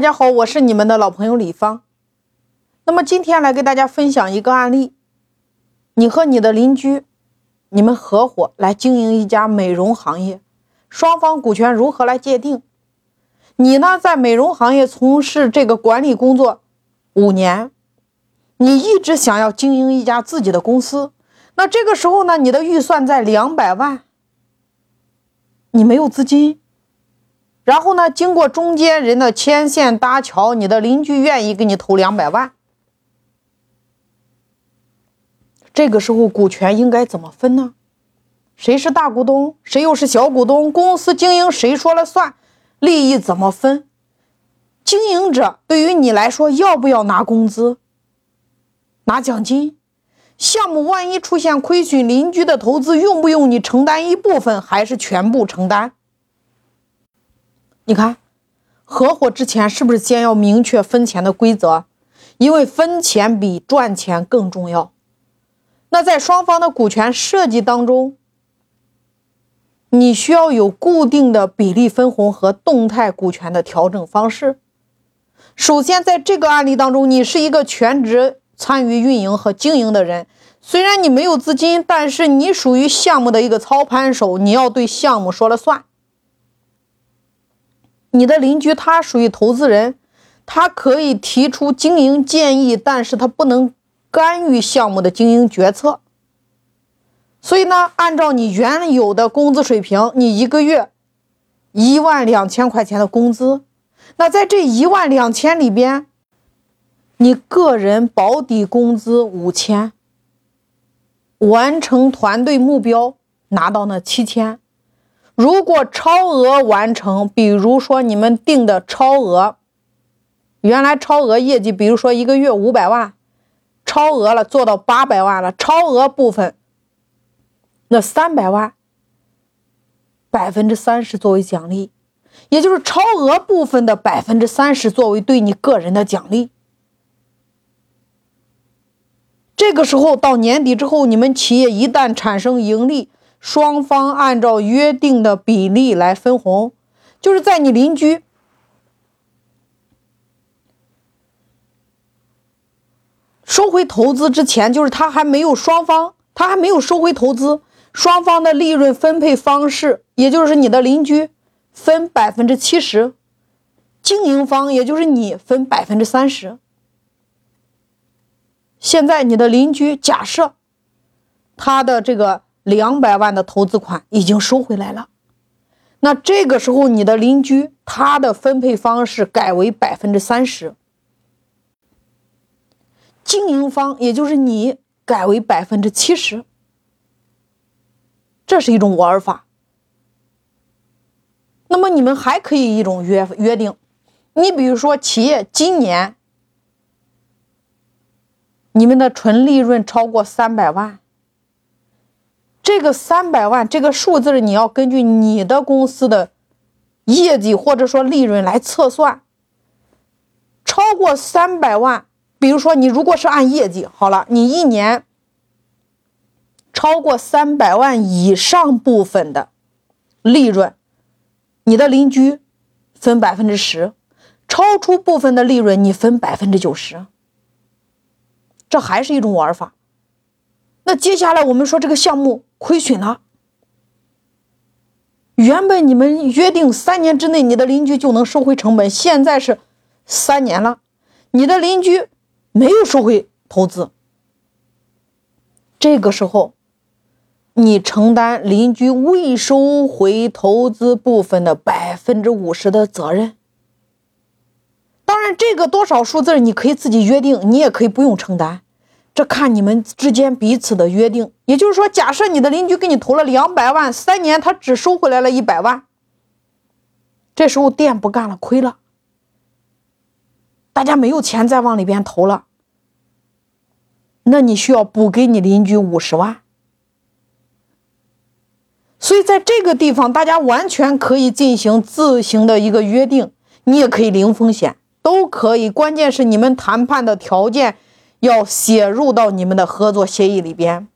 大家好，我是你们的老朋友李芳。那么今天来给大家分享一个案例：你和你的邻居，你们合伙来经营一家美容行业，双方股权如何来界定？你呢，在美容行业从事这个管理工作五年，你一直想要经营一家自己的公司，那这个时候呢，你的预算在两百万，你没有资金。然后呢？经过中间人的牵线搭桥，你的邻居愿意给你投两百万。这个时候股权应该怎么分呢？谁是大股东，谁又是小股东？公司经营谁说了算？利益怎么分？经营者对于你来说，要不要拿工资、拿奖金？项目万一出现亏损，邻居的投资用不用你承担一部分，还是全部承担？你看，合伙之前是不是先要明确分钱的规则？因为分钱比赚钱更重要。那在双方的股权设计当中，你需要有固定的比例分红和动态股权的调整方式。首先，在这个案例当中，你是一个全职参与运营和经营的人，虽然你没有资金，但是你属于项目的一个操盘手，你要对项目说了算。你的邻居他属于投资人，他可以提出经营建议，但是他不能干预项目的经营决策。所以呢，按照你原有的工资水平，你一个月一万两千块钱的工资，那在这一万两千里边，你个人保底工资五千，完成团队目标拿到那七千。如果超额完成，比如说你们定的超额，原来超额业绩，比如说一个月五百万，超额了做到八百万了，超额部分那三百万，百分之三十作为奖励，也就是超额部分的百分之三十作为对你个人的奖励。这个时候到年底之后，你们企业一旦产生盈利。双方按照约定的比例来分红，就是在你邻居收回投资之前，就是他还没有双方，他还没有收回投资，双方的利润分配方式，也就是你的邻居分百分之七十，经营方也就是你分百分之三十。现在你的邻居假设他的这个。两百万的投资款已经收回来了，那这个时候你的邻居他的分配方式改为百分之三十，经营方也就是你改为百分之七十，这是一种玩法。那么你们还可以一种约约定，你比如说企业今年你们的纯利润超过三百万。这个三百万这个数字，你要根据你的公司的业绩或者说利润来测算。超过三百万，比如说你如果是按业绩，好了，你一年超过三百万以上部分的利润，你的邻居分百分之十，超出部分的利润你分百分之九十。这还是一种玩法。那接下来我们说这个项目。亏损了。原本你们约定三年之内你的邻居就能收回成本，现在是三年了，你的邻居没有收回投资。这个时候，你承担邻居未收回投资部分的百分之五十的责任。当然，这个多少数字你可以自己约定，你也可以不用承担。这看你们之间彼此的约定，也就是说，假设你的邻居给你投了两百万，三年他只收回来了一百万，这时候店不干了，亏了，大家没有钱再往里边投了，那你需要补给你邻居五十万。所以在这个地方，大家完全可以进行自行的一个约定，你也可以零风险，都可以，关键是你们谈判的条件。要写入到你们的合作协议里边。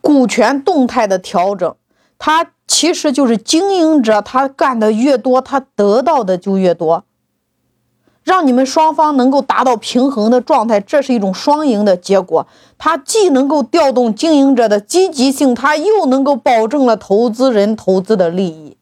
股权动态的调整，它其实就是经营者，他干的越多，他得到的就越多。让你们双方能够达到平衡的状态，这是一种双赢的结果。它既能够调动经营者的积极性，它又能够保证了投资人投资的利益。